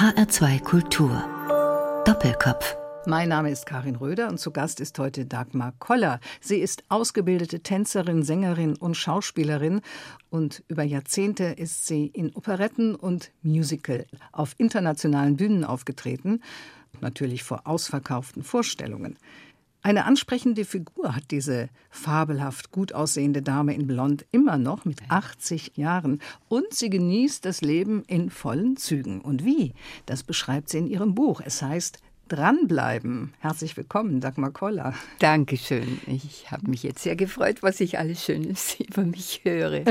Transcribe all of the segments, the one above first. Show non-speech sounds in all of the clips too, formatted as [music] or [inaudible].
HR2 Kultur. Doppelkopf. Mein Name ist Karin Röder und zu Gast ist heute Dagmar Koller. Sie ist ausgebildete Tänzerin, Sängerin und Schauspielerin und über Jahrzehnte ist sie in Operetten und Musical auf internationalen Bühnen aufgetreten, natürlich vor ausverkauften Vorstellungen. Eine ansprechende Figur hat diese fabelhaft gut aussehende Dame in Blond immer noch mit 80 Jahren. Und sie genießt das Leben in vollen Zügen. Und wie? Das beschreibt sie in ihrem Buch. Es heißt Dranbleiben. Herzlich willkommen, Dagmar Koller. Dankeschön. Ich habe mich jetzt sehr gefreut, was ich alles Schönes [laughs] über mich höre.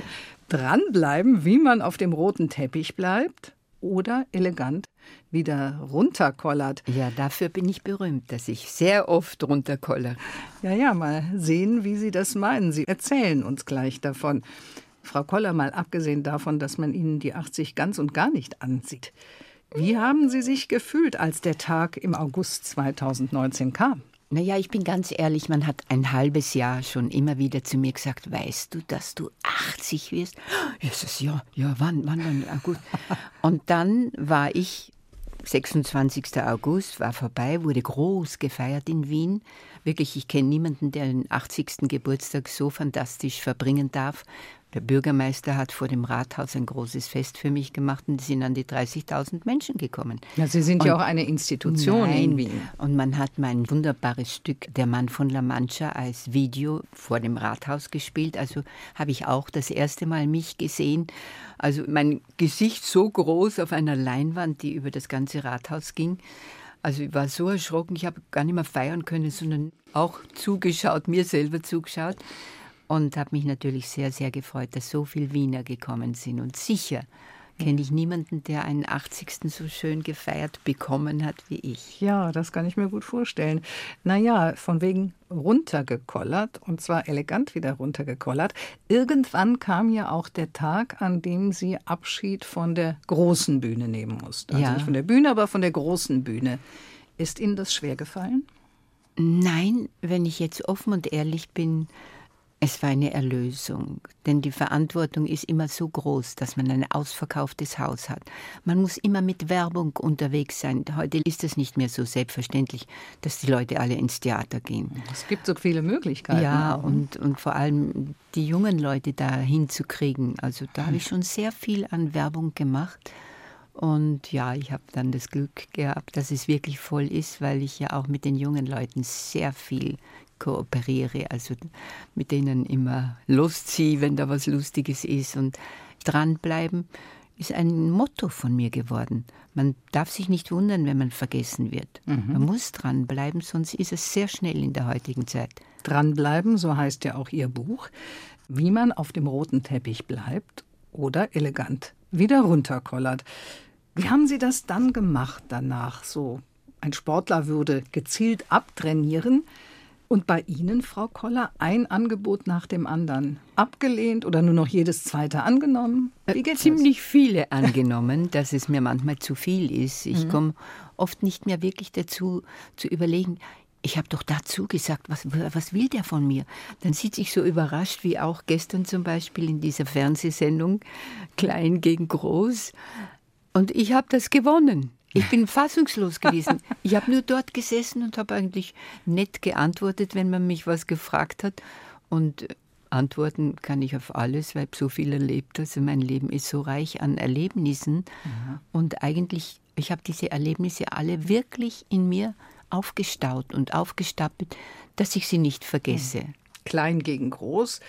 [laughs] Dranbleiben, wie man auf dem roten Teppich bleibt oder elegant wieder runterkollert. Ja, dafür bin ich berühmt, dass ich sehr oft runterkollere. Ja, ja, mal sehen, wie Sie das meinen. Sie erzählen uns gleich davon. Frau Koller, mal abgesehen davon, dass man Ihnen die 80 ganz und gar nicht ansieht. Wie haben Sie sich gefühlt, als der Tag im August 2019 kam? Naja, ich bin ganz ehrlich, man hat ein halbes Jahr schon immer wieder zu mir gesagt, weißt du, dass du 80 wirst? Jesus, ja, ja, wann, wann, wann, ah, gut. [laughs] Und dann war ich, 26. August war vorbei, wurde groß gefeiert in Wien. Wirklich, ich kenne niemanden, der den 80. Geburtstag so fantastisch verbringen darf. Der Bürgermeister hat vor dem Rathaus ein großes Fest für mich gemacht und es sind an die 30.000 Menschen gekommen. Ja, Sie sind und, ja auch eine Institution nein, in Wien. Und man hat mein wunderbares Stück Der Mann von La Mancha als Video vor dem Rathaus gespielt. Also habe ich auch das erste Mal mich gesehen. Also mein Gesicht so groß auf einer Leinwand, die über das ganze Rathaus ging. Also ich war so erschrocken, ich habe gar nicht mehr feiern können, sondern auch zugeschaut, mir selber zugeschaut und habe mich natürlich sehr, sehr gefreut, dass so viele Wiener gekommen sind. Und sicher kenne ich niemanden, der einen 80. so schön gefeiert bekommen hat wie ich. Ja, das kann ich mir gut vorstellen. Naja, von wegen runtergekollert und zwar elegant wieder runtergekollert. Irgendwann kam ja auch der Tag, an dem sie Abschied von der großen Bühne nehmen musste. Also ja. nicht von der Bühne, aber von der großen Bühne. Ist Ihnen das schwer gefallen? Nein, wenn ich jetzt offen und ehrlich bin, es war eine Erlösung, denn die Verantwortung ist immer so groß, dass man ein ausverkauftes Haus hat. Man muss immer mit Werbung unterwegs sein. Heute ist es nicht mehr so selbstverständlich, dass die Leute alle ins Theater gehen. Es gibt so viele Möglichkeiten. Ja, und, und vor allem die jungen Leute da hinzukriegen. Also da habe ich schon sehr viel an Werbung gemacht. Und ja, ich habe dann das Glück gehabt, dass es wirklich voll ist, weil ich ja auch mit den jungen Leuten sehr viel kooperiere, also mit denen immer losziehe, wenn da was Lustiges ist und dranbleiben ist ein Motto von mir geworden. Man darf sich nicht wundern, wenn man vergessen wird. Mhm. Man muss dranbleiben, sonst ist es sehr schnell in der heutigen Zeit. Dranbleiben, so heißt ja auch Ihr Buch, wie man auf dem roten Teppich bleibt oder elegant wieder runterkollert. Wie haben Sie das dann gemacht danach? So ein Sportler würde gezielt abtrainieren. Und bei Ihnen, Frau Koller, ein Angebot nach dem anderen abgelehnt oder nur noch jedes zweite angenommen? Wie geht's Ziemlich das? viele angenommen, dass es mir manchmal zu viel ist. Ich mhm. komme oft nicht mehr wirklich dazu zu überlegen, ich habe doch dazu gesagt, was, was will der von mir? Dann sieht sich so überrascht, wie auch gestern zum Beispiel in dieser Fernsehsendung, klein gegen groß. Und ich habe das gewonnen. Ich bin fassungslos gewesen. Ich habe nur dort gesessen und habe eigentlich nett geantwortet, wenn man mich was gefragt hat. Und antworten kann ich auf alles, weil ich so viel erlebt. Also mein Leben ist so reich an Erlebnissen. Mhm. Und eigentlich, ich habe diese Erlebnisse alle wirklich in mir aufgestaut und aufgestapelt, dass ich sie nicht vergesse. Mhm klein gegen groß.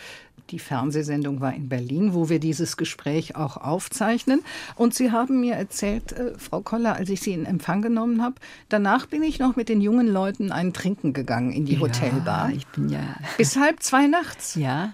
Die Fernsehsendung war in Berlin, wo wir dieses Gespräch auch aufzeichnen. Und Sie haben mir erzählt, äh, Frau Koller, als ich Sie in Empfang genommen habe, danach bin ich noch mit den jungen Leuten ein Trinken gegangen in die Hotelbar. Ja, ich bin ja. Bis halb zwei nachts. Ja.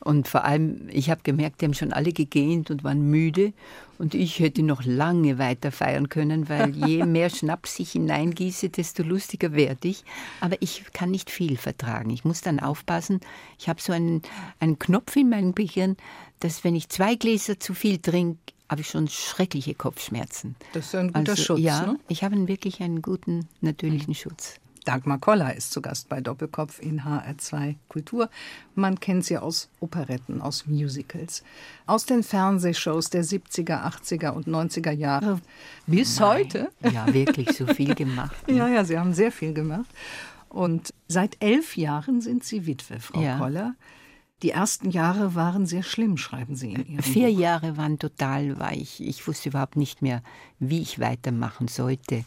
Und vor allem, ich habe gemerkt, die haben schon alle gegähnt und waren müde. Und ich hätte noch lange weiter feiern können, weil je [laughs] mehr Schnaps ich hineingieße, desto lustiger werde ich. Aber ich kann nicht viel vertragen. Ich muss dann aufpassen. Ich habe so einen, einen Knopf in meinem Gehirn, dass wenn ich zwei Gläser zu viel trinke, habe ich schon schreckliche Kopfschmerzen. Das ist ein guter also, Schutz. Ja, ne? ich habe wirklich einen guten natürlichen Schutz. Dagmar Koller ist zu Gast bei Doppelkopf in HR2 Kultur. Man kennt sie aus Operetten, aus Musicals, aus den Fernsehshows der 70er, 80er und 90er Jahre bis Nein. heute. Ja, wirklich so viel gemacht. [laughs] Ne? ja, ja, Sie haben sehr viel gemacht. Und seit elf Jahren sind Sie Witwe, Frau ja. Koller. Die ersten Jahre waren sehr schlimm, schreiben Sie in Ihrem Vier Buch. Jahre waren total weich. Ich wusste überhaupt nicht mehr, wie ich weitermachen sollte.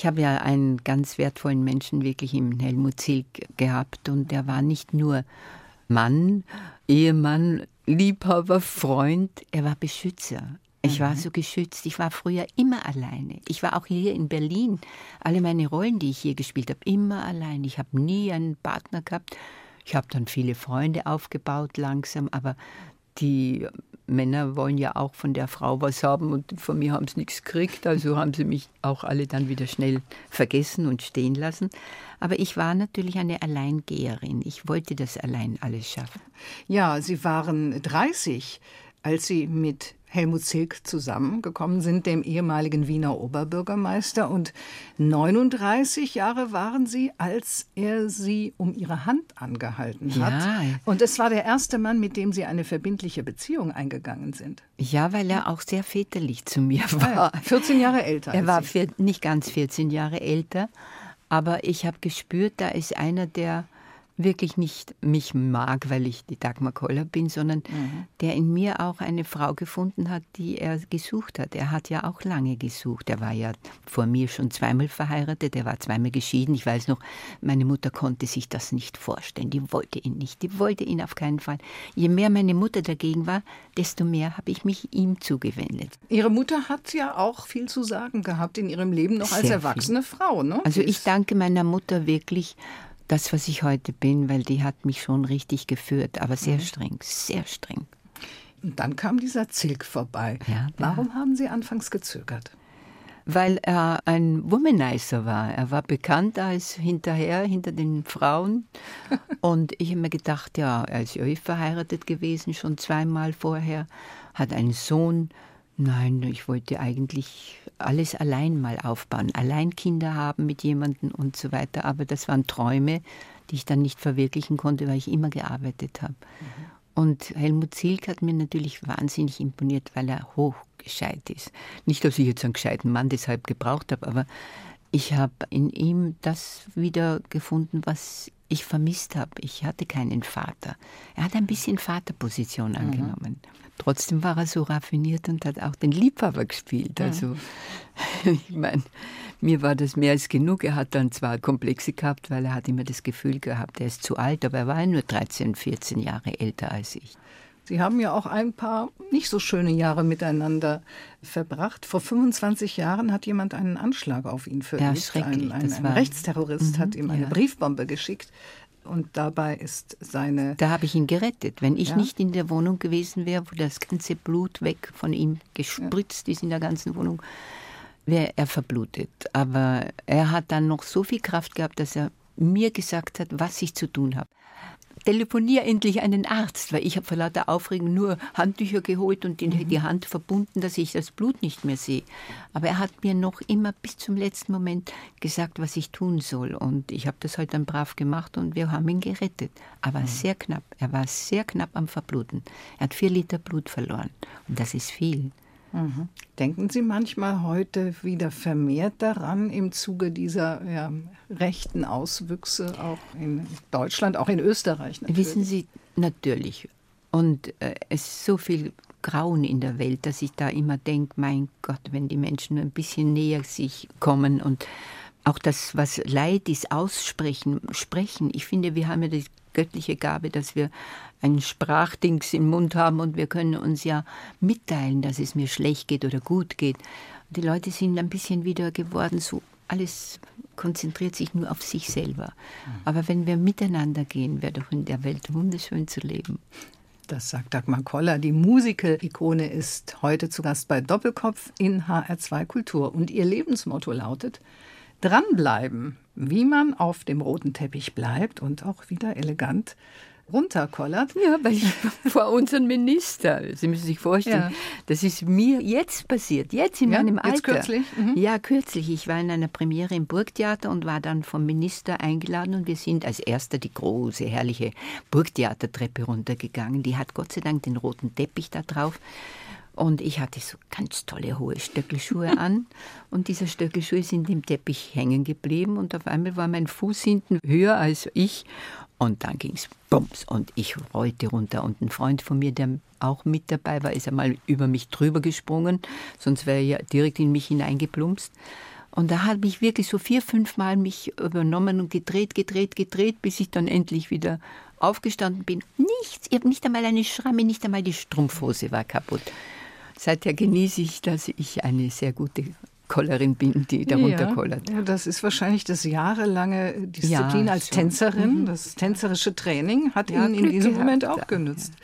Ich habe ja einen ganz wertvollen Menschen wirklich im Helmut Zilk gehabt und er war nicht nur Mann, Ehemann, Liebhaber, Freund, er war Beschützer. Ich war mhm. so geschützt. Ich war früher immer alleine. Ich war auch hier in Berlin. Alle meine Rollen, die ich hier gespielt habe, immer allein. Ich habe nie einen Partner gehabt. Ich habe dann viele Freunde aufgebaut langsam, aber die Männer wollen ja auch von der Frau was haben und von mir haben sie nichts gekriegt, also haben sie mich auch alle dann wieder schnell vergessen und stehen lassen. Aber ich war natürlich eine Alleingeherin. Ich wollte das allein alles schaffen. Ja, Sie waren 30, als Sie mit Helmut Zilk zusammengekommen sind, dem ehemaligen Wiener Oberbürgermeister. Und 39 Jahre waren sie, als er sie um ihre Hand angehalten hat. Ja. Und es war der erste Mann, mit dem sie eine verbindliche Beziehung eingegangen sind. Ja, weil er auch sehr väterlich zu mir war. 14 Jahre älter. Er war vier, nicht ganz 14 Jahre älter, aber ich habe gespürt, da ist einer, der wirklich nicht mich mag, weil ich die Dagmar Koller bin, sondern mhm. der in mir auch eine Frau gefunden hat, die er gesucht hat. Er hat ja auch lange gesucht. Er war ja vor mir schon zweimal verheiratet, er war zweimal geschieden. Ich weiß noch, meine Mutter konnte sich das nicht vorstellen. Die wollte ihn nicht, die wollte ihn auf keinen Fall. Je mehr meine Mutter dagegen war, desto mehr habe ich mich ihm zugewendet. Ihre Mutter hat ja auch viel zu sagen gehabt in ihrem Leben, noch als Sehr erwachsene viel. Frau. Ne? Also ich danke meiner Mutter wirklich das, was ich heute bin, weil die hat mich schon richtig geführt, aber sehr mhm. streng, sehr streng. Und dann kam dieser Zilk vorbei. Ja, Warum haben Sie anfangs gezögert? Weil er ein Womanizer war. Er war bekannt als hinterher, hinter den Frauen. [laughs] Und ich habe mir gedacht, ja, er ist ja eh verheiratet gewesen, schon zweimal vorher, hat einen Sohn. Nein, ich wollte eigentlich alles allein mal aufbauen, allein Kinder haben mit jemandem und so weiter. Aber das waren Träume, die ich dann nicht verwirklichen konnte, weil ich immer gearbeitet habe. Mhm. Und Helmut Zilk hat mir natürlich wahnsinnig imponiert, weil er hochgescheit ist. Nicht, dass ich jetzt einen gescheiten Mann deshalb gebraucht habe, aber ich habe in ihm das wieder gefunden, was ich vermisst habe. Ich hatte keinen Vater. Er hat ein bisschen Vaterposition mhm. angenommen. Mhm. Trotzdem war er so raffiniert und hat auch den Liebhaber gespielt. Also, [laughs] ich meine, mir war das mehr als genug. Er hat dann zwar Komplexe gehabt, weil er hat immer das Gefühl gehabt, er ist zu alt, aber er war nur 13, 14 Jahre älter als ich. Sie haben ja auch ein paar nicht so schöne Jahre miteinander verbracht. Vor 25 Jahren hat jemand einen Anschlag auf ihn verübt. Ja, ein, ein, ein Rechtsterrorist mhm, hat ihm eine ja. Briefbombe geschickt und dabei ist seine. Da habe ich ihn gerettet. Wenn ich ja. nicht in der Wohnung gewesen wäre, wo das ganze Blut weg von ihm gespritzt ist in der ganzen Wohnung, wäre er verblutet. Aber er hat dann noch so viel Kraft gehabt, dass er mir gesagt hat, was ich zu tun habe telefonier endlich einen Arzt, weil ich habe vor lauter Aufregung nur Handtücher geholt und in mhm. die Hand verbunden, dass ich das Blut nicht mehr sehe. Aber er hat mir noch immer bis zum letzten Moment gesagt, was ich tun soll. Und ich habe das halt dann brav gemacht und wir haben ihn gerettet. Aber mhm. sehr knapp. Er war sehr knapp am Verbluten. Er hat vier Liter Blut verloren. Und das ist viel. Denken Sie manchmal heute wieder vermehrt daran im Zuge dieser ja, rechten Auswüchse auch in Deutschland, auch in Österreich? Natürlich? Wissen Sie, natürlich. Und äh, es ist so viel Grauen in der Welt, dass ich da immer denke, mein Gott, wenn die Menschen ein bisschen näher sich kommen und auch das, was Leid ist, aussprechen, sprechen. Ich finde, wir haben ja die göttliche Gabe, dass wir ein Sprachdings im Mund haben und wir können uns ja mitteilen, dass es mir schlecht geht oder gut geht. Die Leute sind ein bisschen wieder geworden, so alles konzentriert sich nur auf sich selber. Aber wenn wir miteinander gehen, wäre doch in der Welt wunderschön zu leben. Das sagt Dagmar Koller. Die Musical-Ikone ist heute zu Gast bei Doppelkopf in HR2 Kultur. Und ihr Lebensmotto lautet: Dranbleiben, wie man auf dem roten Teppich bleibt und auch wieder elegant runterkollert. Ja, weil ich [laughs] vor unseren Minister, Sie müssen sich vorstellen, ja. das ist mir jetzt passiert, jetzt in ja, meinem Alter. Jetzt kürzlich? Mhm. Ja, kürzlich. Ich war in einer Premiere im Burgtheater und war dann vom Minister eingeladen und wir sind als erster die große, herrliche Burgtheatertreppe runtergegangen. Die hat Gott sei Dank den roten Teppich da drauf. Und ich hatte so ganz tolle hohe Stöckelschuhe [laughs] an. Und diese Stöckelschuhe sind im Teppich hängen geblieben. Und auf einmal war mein Fuß hinten höher als ich. Und dann ging es bums und ich rollte runter. Und ein Freund von mir, der auch mit dabei war, ist einmal über mich drüber gesprungen. Sonst wäre er ja direkt in mich hineingeplumpst. Und da habe ich wirklich so vier, fünf Mal mich übernommen und gedreht, gedreht, gedreht, bis ich dann endlich wieder aufgestanden bin. Nichts, ich habe nicht einmal eine Schramme, nicht einmal die Strumpfhose war kaputt. Seither genieße ich, dass ich eine sehr gute Kollerin bin, die darunter ja, kollert. Ja, das ist wahrscheinlich das jahrelange Disziplin ja, als schon. Tänzerin. Mhm. Das tänzerische Training hat ja, Ihnen in diesem Moment auch genützt.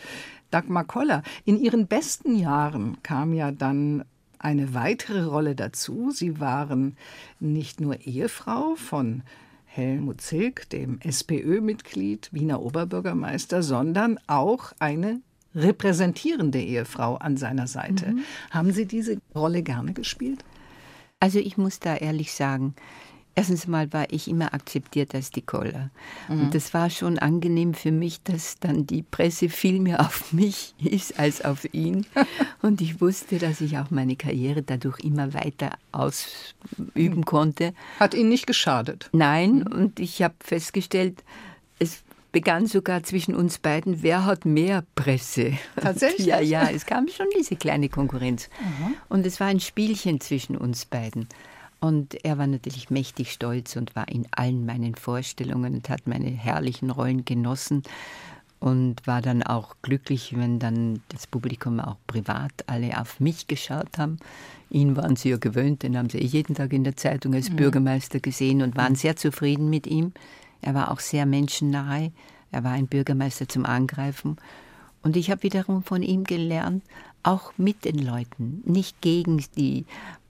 Dagmar Koller, in Ihren besten Jahren kam ja dann eine weitere Rolle dazu. Sie waren nicht nur Ehefrau von Helmut Zilk, dem SPÖ-Mitglied, Wiener Oberbürgermeister, sondern auch eine repräsentierende Ehefrau an seiner Seite. Mhm. Haben Sie diese Rolle gerne gespielt? Also ich muss da ehrlich sagen, erstens mal war ich immer akzeptiert als die Koller. Mhm. Und das war schon angenehm für mich, dass dann die Presse viel mehr auf [laughs] mich ist als auf ihn. [laughs] Und ich wusste, dass ich auch meine Karriere dadurch immer weiter ausüben konnte. Hat Ihnen nicht geschadet? Nein, mhm. und ich habe festgestellt, es begann sogar zwischen uns beiden, wer hat mehr Presse. Tatsächlich? [laughs] ja, ja, es kam schon diese kleine Konkurrenz. Mhm. Und es war ein Spielchen zwischen uns beiden. Und er war natürlich mächtig stolz und war in allen meinen Vorstellungen und hat meine herrlichen Rollen genossen und war dann auch glücklich, wenn dann das Publikum auch privat alle auf mich geschaut haben. Ihn waren sie ja gewöhnt, den haben sie jeden Tag in der Zeitung als mhm. Bürgermeister gesehen und waren sehr zufrieden mit ihm. Er war auch sehr menschennahe. Er war ein Bürgermeister zum Angreifen. Und ich habe wiederum von ihm gelernt, auch mit den Leuten, nicht gegen die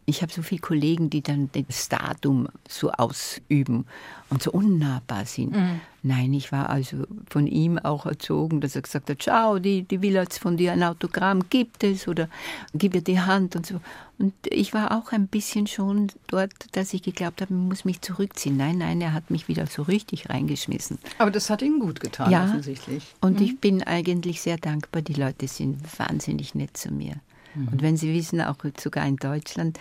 ich habe so viele Kollegen, die dann das Datum so ausüben und so unnahbar sind. Mhm. Nein, ich war also von ihm auch erzogen, dass er gesagt hat, schau, die, die will jetzt von dir ein Autogramm, gibt es oder gib ihr die Hand und so. Und ich war auch ein bisschen schon dort, dass ich geglaubt habe, man muss mich zurückziehen. Nein, nein, er hat mich wieder so richtig reingeschmissen. Aber das hat ihm gut getan, ja, offensichtlich. Und mhm. ich bin eigentlich sehr dankbar. Die Leute sind wahnsinnig nett zu mir. Mhm. Und wenn Sie wissen, auch sogar in Deutschland,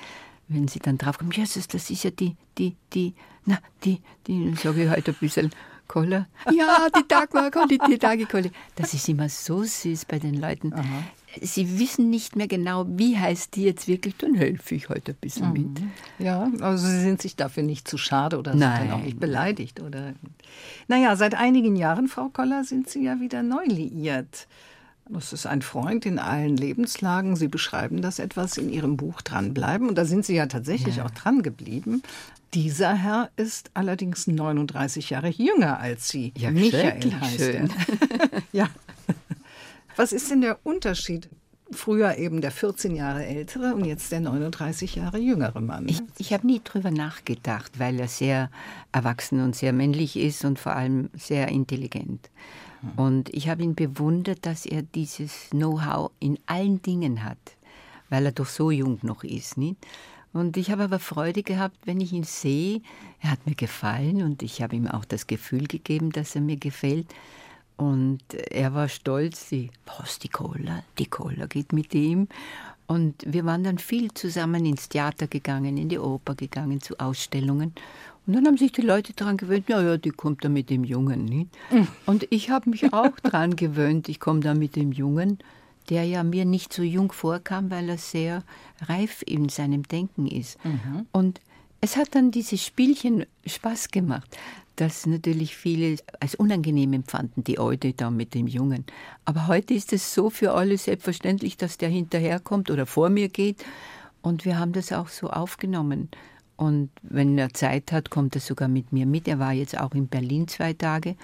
wenn Sie dann draufkommen, Jesus, das ist ja die, die, die, na, die, die, sage ich heute ein bisschen, Koller. [laughs] Ja, die Dagmar, die, die Dagi Das ist immer so süß bei den Leuten. Aha. Sie wissen nicht mehr genau, wie heißt die jetzt wirklich, dann helfe ich heute ein bisschen mhm. mit. Ja, also Sie sind sich dafür nicht zu schade oder sind dann auch nicht beleidigt. Oder naja, seit einigen Jahren, Frau Koller, sind Sie ja wieder neu liiert. Das ist ein Freund in allen Lebenslagen. Sie beschreiben das etwas in Ihrem Buch dranbleiben. Und da sind Sie ja tatsächlich ja. auch dran geblieben. Dieser Herr ist allerdings 39 Jahre jünger als Sie. Ja, Michael heißt schön. er. [laughs] ja. Was ist denn der Unterschied? Früher eben der 14 Jahre ältere und jetzt der 39 Jahre jüngere Mann. Ich, ich habe nie drüber nachgedacht, weil er sehr erwachsen und sehr männlich ist und vor allem sehr intelligent. Und ich habe ihn bewundert, dass er dieses Know-how in allen Dingen hat, weil er doch so jung noch ist. Nicht? Und ich habe aber Freude gehabt, wenn ich ihn sehe. Er hat mir gefallen und ich habe ihm auch das Gefühl gegeben, dass er mir gefällt. Und er war stolz, die, was, die Cola, die Cola geht mit ihm. Und wir waren dann viel zusammen ins Theater gegangen, in die Oper gegangen, zu Ausstellungen. Und dann haben sich die Leute daran gewöhnt, ja, ja, die kommt da mit dem Jungen. Nicht? [laughs] Und ich habe mich auch daran gewöhnt, ich komme da mit dem Jungen, der ja mir nicht so jung vorkam, weil er sehr reif in seinem Denken ist. Mhm. Und es hat dann dieses Spielchen Spaß gemacht, das natürlich viele als unangenehm empfanden, die Alte da mit dem Jungen. Aber heute ist es so für alle selbstverständlich, dass der hinterherkommt oder vor mir geht. Und wir haben das auch so aufgenommen. Und wenn er Zeit hat, kommt er sogar mit mir mit. Er war jetzt auch in Berlin zwei Tage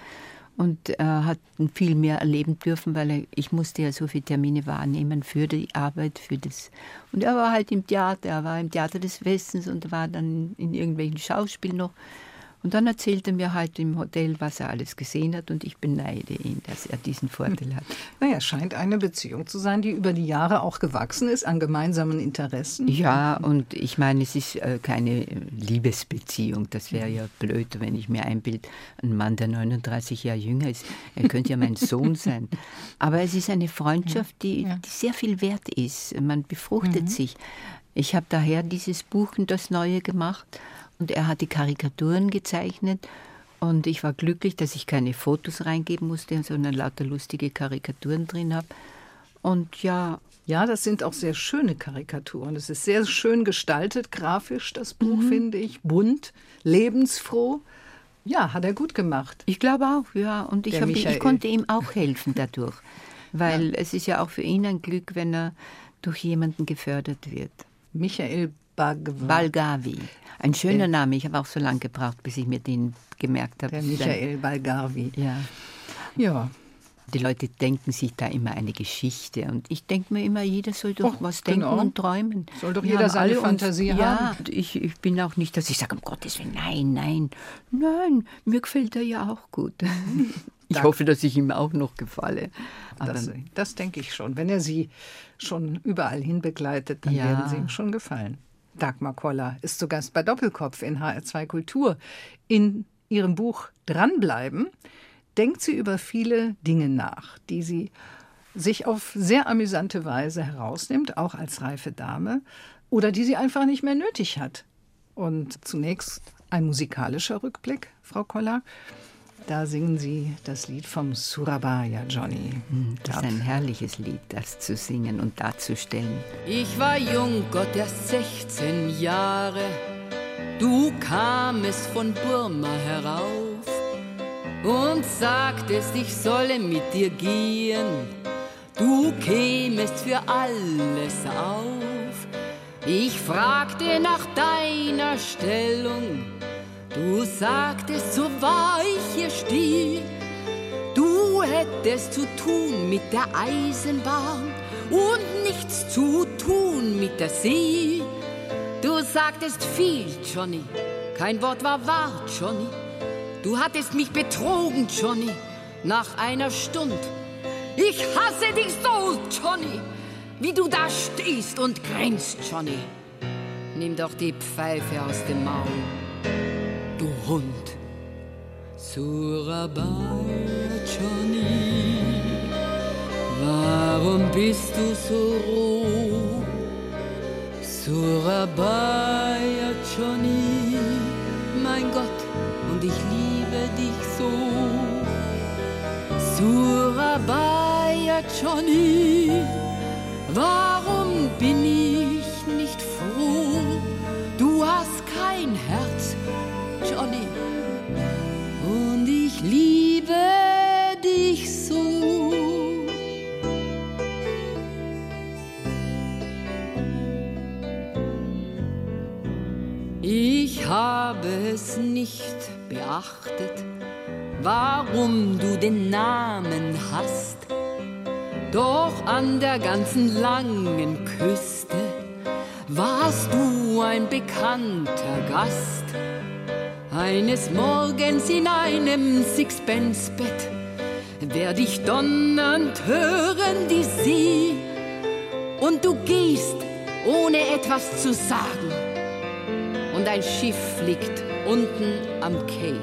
und er hat viel mehr erleben dürfen, weil er, ich musste ja so viele Termine wahrnehmen für die Arbeit, für das. Und er war halt im Theater, er war im Theater des Westens und war dann in irgendwelchen Schauspielen noch. Und dann erzählt er mir halt im Hotel, was er alles gesehen hat und ich beneide ihn, dass er diesen Vorteil hat. Naja, scheint eine Beziehung zu sein, die über die Jahre auch gewachsen ist an gemeinsamen Interessen. Ja, und ich meine, es ist äh, keine Liebesbeziehung. Das wäre ja blöd, wenn ich mir einbild, ein Mann, der 39 Jahre jünger ist, er könnte ja mein Sohn sein. [laughs] Aber es ist eine Freundschaft, die, die sehr viel wert ist. Man befruchtet mhm. sich. Ich habe daher dieses Buch, das Neue gemacht und er hat die Karikaturen gezeichnet. Und ich war glücklich, dass ich keine Fotos reingeben musste, sondern lauter lustige Karikaturen drin habe. Und ja. Ja, das sind auch sehr schöne Karikaturen. Es ist sehr schön gestaltet, grafisch, das Buch, mhm. finde ich. Bunt, lebensfroh. Ja, hat er gut gemacht. Ich glaube auch, ja. Und ich, hab, ich konnte ihm auch helfen dadurch. [laughs] Weil ja. es ist ja auch für ihn ein Glück, wenn er durch jemanden gefördert wird. Michael Balgavi. Balgavi. Ein schöner Name. Ich habe auch so lange gebraucht, bis ich mir den gemerkt habe. Der Michael Balgarvi. Ja. Ja. Die Leute denken sich da immer eine Geschichte. Und ich denke mir immer, jeder soll doch Och, was denken genau. und träumen. Soll doch jeder seine Fantasie und, haben. Ja, ich, ich bin auch nicht, dass ich sage, um Gottes Willen, nein, nein. Nein, mir gefällt er ja auch gut. [laughs] Ich Dank. hoffe, dass ich ihm auch noch gefalle. Das, das, denke ich schon. Wenn er Sie schon überall hin begleitet, dann ja. werden Sie ihm schon gefallen. Dagmar Koller ist zu Gast bei Doppelkopf in HR2 Kultur. In ihrem Buch Dranbleiben denkt sie über viele Dinge nach, die sie sich auf sehr amüsante Weise herausnimmt, auch als reife Dame, oder die sie einfach nicht mehr nötig hat. Und zunächst ein musikalischer Rückblick, Frau Koller. Da singen Sie das Lied vom Surabaya Johnny. Hm, das ist ein herrliches Lied, das zu singen und darzustellen. Ich war jung, Gott erst 16 Jahre. Du kamest von Burma herauf und sagtest, ich solle mit dir gehen. Du kämest für alles auf. Ich fragte nach deiner Stellung Du sagtest, so wahr ich hier steh, du hättest zu tun mit der Eisenbahn und nichts zu tun mit der See. Du sagtest viel, Johnny, kein Wort war wahr, Johnny. Du hattest mich betrogen, Johnny, nach einer Stunde. Ich hasse dich so, Johnny, wie du da stehst und grinst, Johnny. Nimm doch die Pfeife aus dem Maul du Hund. Surabaya Johnny, warum bist du so roh? Surabaya Johnny, mein Gott, und ich liebe dich so. Surabaya Johnny, warum bin ich nicht froh? Du hast kein Herz Johnny. Und ich liebe dich so. Ich habe es nicht beachtet, warum du den Namen hast. Doch an der ganzen langen Küste warst du ein bekannter Gast. Eines Morgens in einem Sixpence-Bett werd ich donnernd hören die See und du gehst ohne etwas zu sagen und ein Schiff liegt unten am Quai.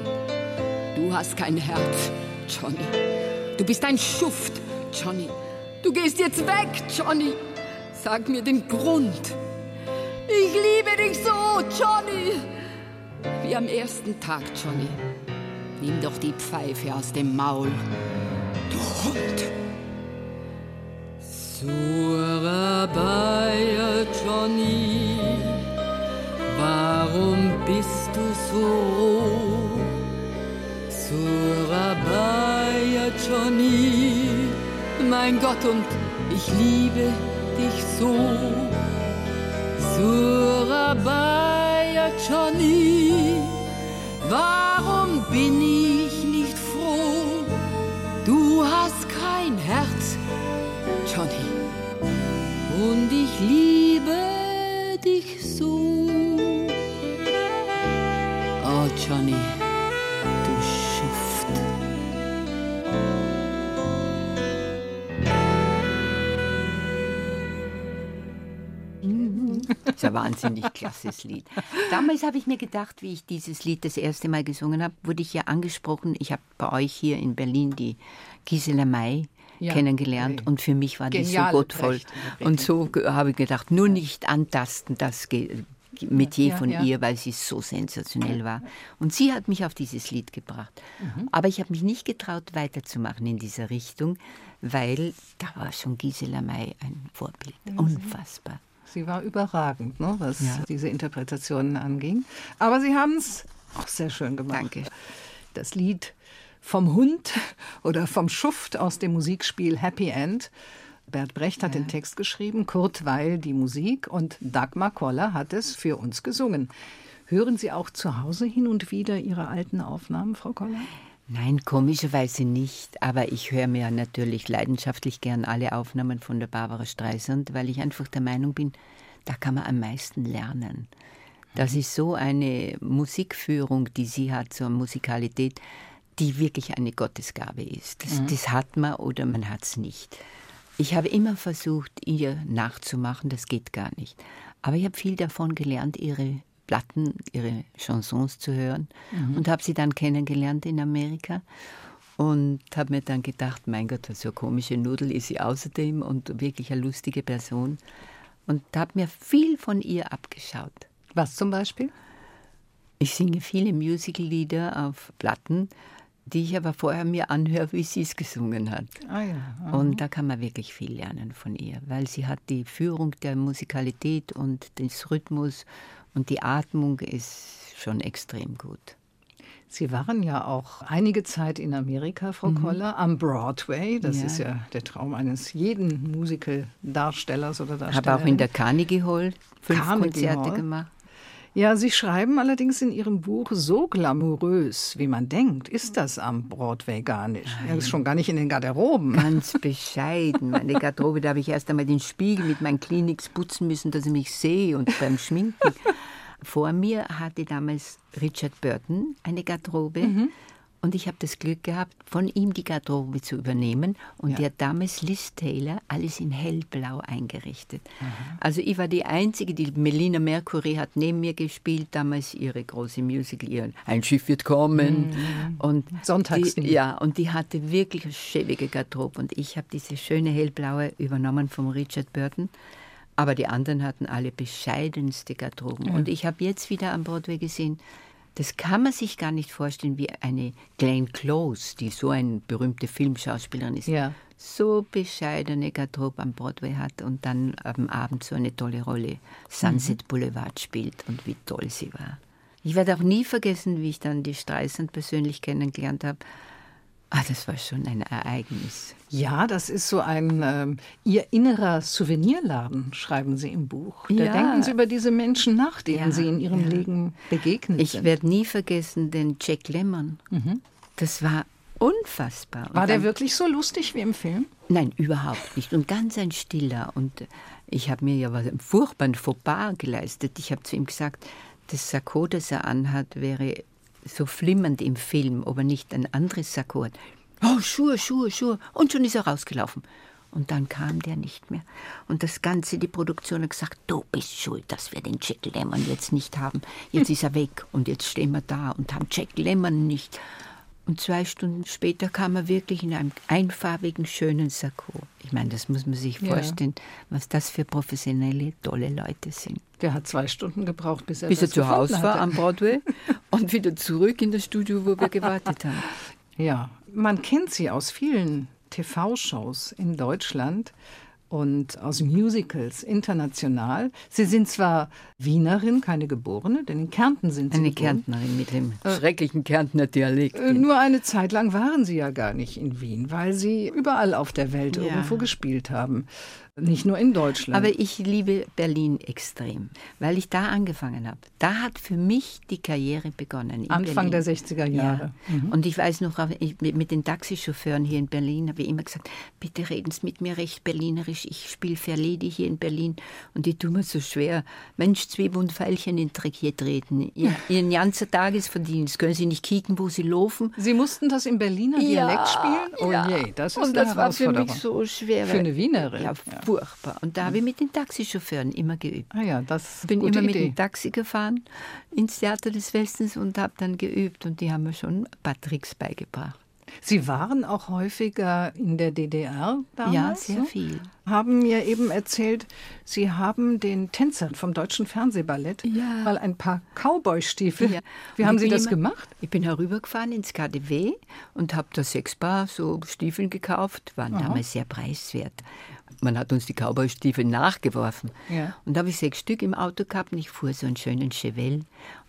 Du hast kein Herz, Johnny. Du bist ein Schuft, Johnny. Du gehst jetzt weg, Johnny. Sag mir den Grund. Ich liebe dich so, Johnny. Wie am ersten Tag, Johnny. Nimm doch die Pfeife aus dem Maul. Du Hund! Surabaya, Johnny, warum bist du so? Surabaya, Johnny, mein Gott, und ich liebe dich so. Surabaya, Johnny, warum bin ich nicht froh? Du hast kein Herz, Johnny, und ich liebe dich so. Oh, Johnny. Ein wahnsinnig klasses Lied. Damals habe ich mir gedacht, wie ich dieses Lied das erste Mal gesungen habe, wurde ich ja angesprochen. Ich habe bei euch hier in Berlin die Gisela May ja, kennengelernt und für mich war das so gottvoll. Und so habe ich gedacht, nur nicht antasten, das Metier ja, von ja. ihr, weil sie so sensationell war. Und sie hat mich auf dieses Lied gebracht. Mhm. Aber ich habe mich nicht getraut, weiterzumachen in dieser Richtung, weil da war schon Gisela May ein Vorbild. Mhm. Unfassbar. Sie war überragend, ne, was ja. diese Interpretationen anging. Aber Sie haben es auch sehr schön gemacht. Danke. Das Lied vom Hund oder vom Schuft aus dem Musikspiel Happy End. Bert Brecht hat ja. den Text geschrieben, Kurt Weil die Musik und Dagmar Koller hat es für uns gesungen. Hören Sie auch zu Hause hin und wieder Ihre alten Aufnahmen, Frau Koller? Nein, komischerweise nicht. Aber ich höre mir natürlich leidenschaftlich gern alle Aufnahmen von der Barbara Streisand, weil ich einfach der Meinung bin, da kann man am meisten lernen. Das ist so eine Musikführung, die sie hat, so eine Musikalität, die wirklich eine Gottesgabe ist. Das, mhm. das hat man oder man hat es nicht. Ich habe immer versucht, ihr nachzumachen, das geht gar nicht. Aber ich habe viel davon gelernt, ihre Platten, ihre Chansons zu hören mhm. und habe sie dann kennengelernt in Amerika und habe mir dann gedacht, mein Gott, was so komische Nudel ist sie außerdem und wirklich eine lustige Person und habe mir viel von ihr abgeschaut. Was zum Beispiel? Ich singe viele Musical-Lieder auf Platten, die ich aber vorher mir anhöre, wie sie es gesungen hat. Ah ja, und da kann man wirklich viel lernen von ihr, weil sie hat die Führung der Musikalität und des Rhythmus und die Atmung ist schon extrem gut. Sie waren ja auch einige Zeit in Amerika, Frau mhm. Koller, am Broadway. Das ja. ist ja der Traum eines jeden Musical-Darstellers oder Darstellerin. Habe auch in der Carnegie Hall fünf Carnegie Konzerte Hall. gemacht. Ja, Sie schreiben allerdings in Ihrem Buch, so glamourös, wie man denkt, ist das am Broadway gar nicht. Ja, ist schon gar nicht in den Garderoben. Ganz [laughs] bescheiden. Meine Garderobe, da habe ich erst einmal den Spiegel mit meinen Kliniks putzen müssen, dass ich mich sehe und beim Schminken. [laughs] Vor mir hatte damals Richard Burton eine Garderobe. Mhm. Und ich habe das Glück gehabt, von ihm die Garderobe zu übernehmen. Und ja. der damals Liz Taylor alles in hellblau eingerichtet. Aha. Also ich war die Einzige, die Melina Mercury hat neben mir gespielt, damals ihre große Musical, ihr Ein Schiff wird kommen. Mhm. Und Sonntags. Die, ja, und die hatte wirklich eine schäbige Garderobe. Und ich habe diese schöne hellblaue übernommen vom Richard Burton. Aber die anderen hatten alle bescheidenste Garderoben. Ja. Und ich habe jetzt wieder am Broadway gesehen, das kann man sich gar nicht vorstellen, wie eine Glenn Close, die so eine berühmte Filmschauspielerin ist, ja. so bescheidene Garderobe am Broadway hat und dann am Abend so eine tolle Rolle Sunset mhm. Boulevard spielt und wie toll sie war. Ich werde auch nie vergessen, wie ich dann die Streisand persönlich kennengelernt habe Ah, das war schon ein Ereignis. Ja, das ist so ein ähm, Ihr innerer Souvenirladen, schreiben Sie im Buch. Da ja. denken Sie über diese Menschen nach, denen ja, Sie in Ihrem ja. Leben begegnet ich sind. Ich werde nie vergessen den Jack Lemmon. Mhm. Das war unfassbar. War Und der wirklich so lustig wie im Film? Nein, überhaupt nicht. Und ganz ein Stiller. Und ich habe mir ja was furchtbaren Fauxpas geleistet. Ich habe zu ihm gesagt, das Sakko, das er anhat, wäre so flimmernd im Film, ob er nicht ein anderes Sakko hat. Oh, Schuhe, Schuhe, Schuhe. Und schon ist er rausgelaufen. Und dann kam der nicht mehr. Und das Ganze, die Produktion hat gesagt, du bist schuld, dass wir den Jack Lemmon jetzt nicht haben. Jetzt ist er weg und jetzt stehen wir da und haben Jack Lemmon nicht. Und zwei Stunden später kam er wirklich in einem einfarbigen, schönen Sakko. Ich meine, das muss man sich vorstellen, ja. was das für professionelle, tolle Leute sind. Der hat zwei Stunden gebraucht, bis er, bis er zu Hause war am Broadway [laughs] und wieder zurück in das Studio, wo wir gewartet haben. Ja, man kennt sie aus vielen TV-Shows in Deutschland und aus Musicals international. Sie sind zwar Wienerin, keine Geborene, denn in Kärnten sind Sie. Eine Kärntnerin mit dem äh, schrecklichen Kärntner Dialekt. Äh, nur eine Zeit lang waren Sie ja gar nicht in Wien, weil Sie überall auf der Welt ja. irgendwo gespielt haben. Nicht nur in Deutschland. Aber ich liebe Berlin extrem, weil ich da angefangen habe. Da hat für mich die Karriere begonnen. Anfang Berlin. der 60er Jahre. Ja. Mhm. Und ich weiß noch, mit den Taxichauffeuren hier in Berlin habe ich immer gesagt, bitte reden Sie mit mir recht berlinerisch. Ich spiele Verledi hier in Berlin. Und die tun mir so schwer. Mensch, Zwiebel und Pfeilchen in Trickier treten. Ihr, [laughs] Ihren ganzen Tagesverdienst. Können Sie nicht kicken, wo Sie laufen? Sie mussten das im Berliner Dialekt ja, spielen? Oh ja. je, das ist Und das war für mich so schwer. Für eine Wienerin. Ja, furchtbar. Und da habe ich mit den Taxichauffeuren immer geübt. Ah ja, das bin immer mit Idee. dem Taxi gefahren ins Theater des Westens und habe dann geübt und die haben mir schon ein paar Tricks beigebracht. Sie waren auch häufiger in der DDR damals? Ja, sehr viel. Haben mir eben erzählt, Sie haben den Tänzern vom Deutschen Fernsehballett Ja. mal ein paar Cowboy-Stiefel. Ja. Wie haben Sie das immer- gemacht? Ich bin herübergefahren ins KDW und habe da sechs Paar so Stiefeln gekauft, waren damals sehr preiswert. Man hat uns die Cowboy-Stiefel nachgeworfen. Ja. Und da habe ich sechs Stück im Auto gehabt und ich fuhr so einen schönen Chevelle.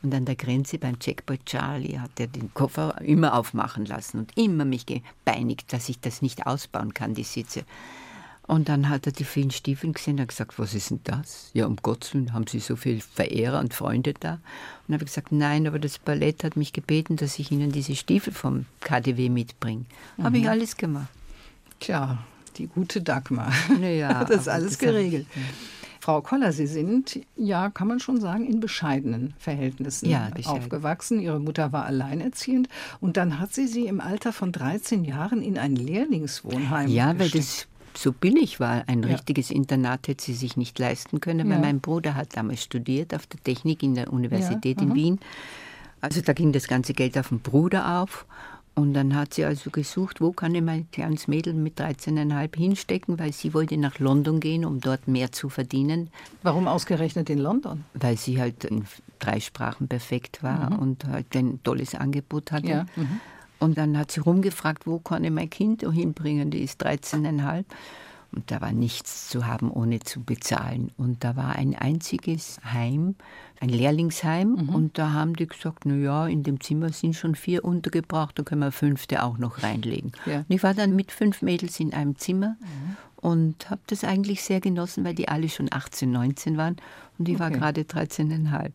Und an der Grenze beim Checkpoint Charlie hat er den Koffer immer aufmachen lassen und immer mich gebeinigt, dass ich das nicht ausbauen kann, die Sitze. Und dann hat er die vielen Stiefeln gesehen und hat gesagt, was ist denn das? Ja, um Gottes Willen, haben Sie so viele Verehrer und Freunde da? Und dann habe ich gesagt, nein, aber das Ballett hat mich gebeten, dass ich Ihnen diese Stiefel vom KDW mitbringe. Habe ich alles gemacht. Tja, die gute Dagmar. Ja, [laughs] das ist alles geregelt. Frau Koller, Sie sind, ja, kann man schon sagen, in bescheidenen Verhältnissen Ja, bescheiden. aufgewachsen. Ihre Mutter war alleinerziehend und dann hat sie Sie im Alter von 13 Jahren in ein Lehrlingswohnheim Ja, weil gesteckt. das so billig war. Ein Ja. richtiges Internat hätte sie sich nicht leisten können, weil Ja. mein Bruder hat damals studiert auf der Technik in der Universität in aha. Wien. Also da ging das ganze Geld auf den Bruder auf. Und dann hat sie also gesucht, wo kann ich mein kleines Mädel mit 13,5 hinstecken, weil sie wollte nach London gehen, um dort mehr zu verdienen, Warum ausgerechnet in London? weil sie halt in drei Sprachen perfekt war und halt ein tolles Angebot hatte. Mhm. Ja, mhm. Und dann hat sie rumgefragt, wo kann ich mein Kind hinbringen, die ist 13,5. Und da war nichts zu haben, ohne zu bezahlen. Und da war ein einziges Heim, ein Lehrlingsheim. Mhm. Und da haben die gesagt, na ja, in dem Zimmer sind schon vier untergebracht, da können wir fünfte auch noch reinlegen. Ja. Und ich war dann mit fünf Mädels in einem Zimmer und habe das eigentlich sehr genossen, weil die alle schon 18, 19 waren und ich war Okay. gerade 13,5.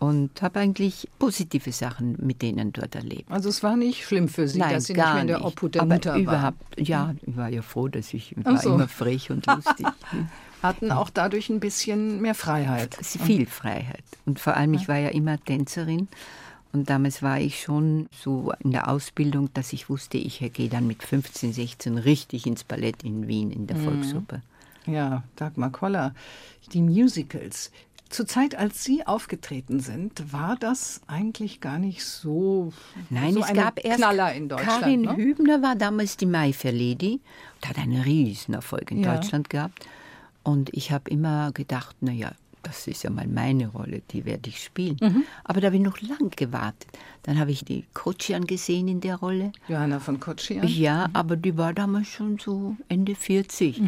Und habe eigentlich positive Sachen mit denen dort erlebt. Also es war nicht schlimm für Sie, Nein, dass Sie nicht mehr in der. Obhut der Aber Mutter waren. überhaupt, Ja, ich war ja froh, dass ich war so. immer frech und lustig. [laughs] Hatten auch dadurch ein bisschen mehr Freiheit. Viel Freiheit. Und vor allem, ich war ja immer Tänzerin. Und damals war ich schon so in der Ausbildung, dass ich wusste, ich gehe dann mit 15, 16 richtig ins Ballett in Wien, in der Mhm. Volksoper. Ja, Dagmar Koller. Die Musicals. Zur Zeit, als Sie aufgetreten sind, war das eigentlich gar nicht so, Nein, so es gab erst Knaller in Deutschland. Karin ne? Hübner war damals die Mai Fair Lady und hat einen riesen Erfolg in Ja. Deutschland gehabt. Und ich habe immer gedacht, naja, das ist ja mal meine Rolle, die werde ich spielen. Mhm. Aber da habe ich noch lang gewartet. Dann habe ich die Kotschian gesehen in der Rolle. Johanna von Kotschian Ja, aber die war damals schon so Ende 40.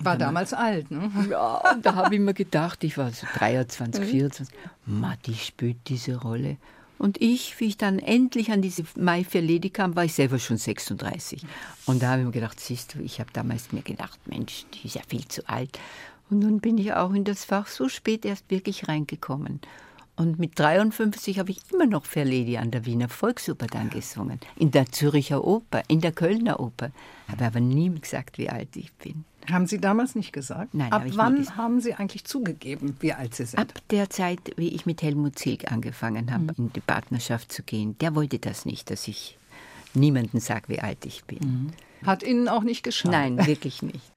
war damals alt. Ne? [laughs] Ja, und da habe ich mir gedacht, ich war so 23, 24, Ma, die spielt diese Rolle. Und ich, wie ich dann endlich an diese Mai Lady kam, war ich selber schon 36. Und da habe ich mir gedacht, siehst du, ich habe damals mir gedacht, Mensch, die ist ja viel zu alt. Und nun bin ich auch in das Fach so spät erst wirklich reingekommen. Und mit 53 habe ich immer noch Fair Lady an der Wiener Volksoper dann gesungen. In der Züricher Oper, in der Kölner Oper. Habe aber nie gesagt, wie alt ich bin. Haben Sie damals nicht gesagt? Nein, Ab habe ich wann gesagt. haben Sie eigentlich zugegeben, wie alt Sie sind? Ab der Zeit, wie ich mit Helmut Zilk angefangen habe, Mhm. in die Partnerschaft zu gehen, der wollte das nicht, dass ich niemandem sage, wie alt ich bin. Hat Ihnen auch nicht geschadet? Nein, wirklich nicht. [laughs]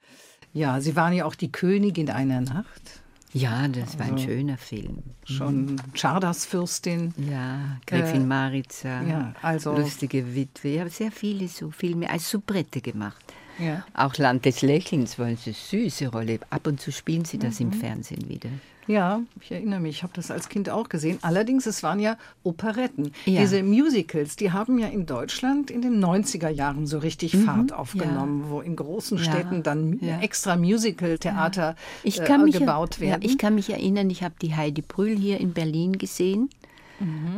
Ja, Sie waren ja auch die Königin einer Nacht. Ja, das war ein Also- schöner Film. Schon Czardas-Fürstin. Ja, Gräfin Äh, Maritza, ja, also- lustige Witwe. Ich habe sehr viele so Filme als Soubrette gemacht. Ja. Auch Land des Lächelns war eine süße Rolle. Ab und zu spielen sie das Mhm. im Fernsehen wieder. Ja, ich erinnere mich, ich habe das als Kind auch gesehen. Allerdings, es waren ja Operetten. Ja. Diese Musicals, die haben ja in Deutschland in den 90er Jahren so richtig Fahrt aufgenommen, wo in großen Mhm. Ja, Städten dann ja. extra Musical-Theater Ich äh, gebaut werden. Ja, ich kann mich erinnern, ich habe die Heidi Brühl hier in Berlin gesehen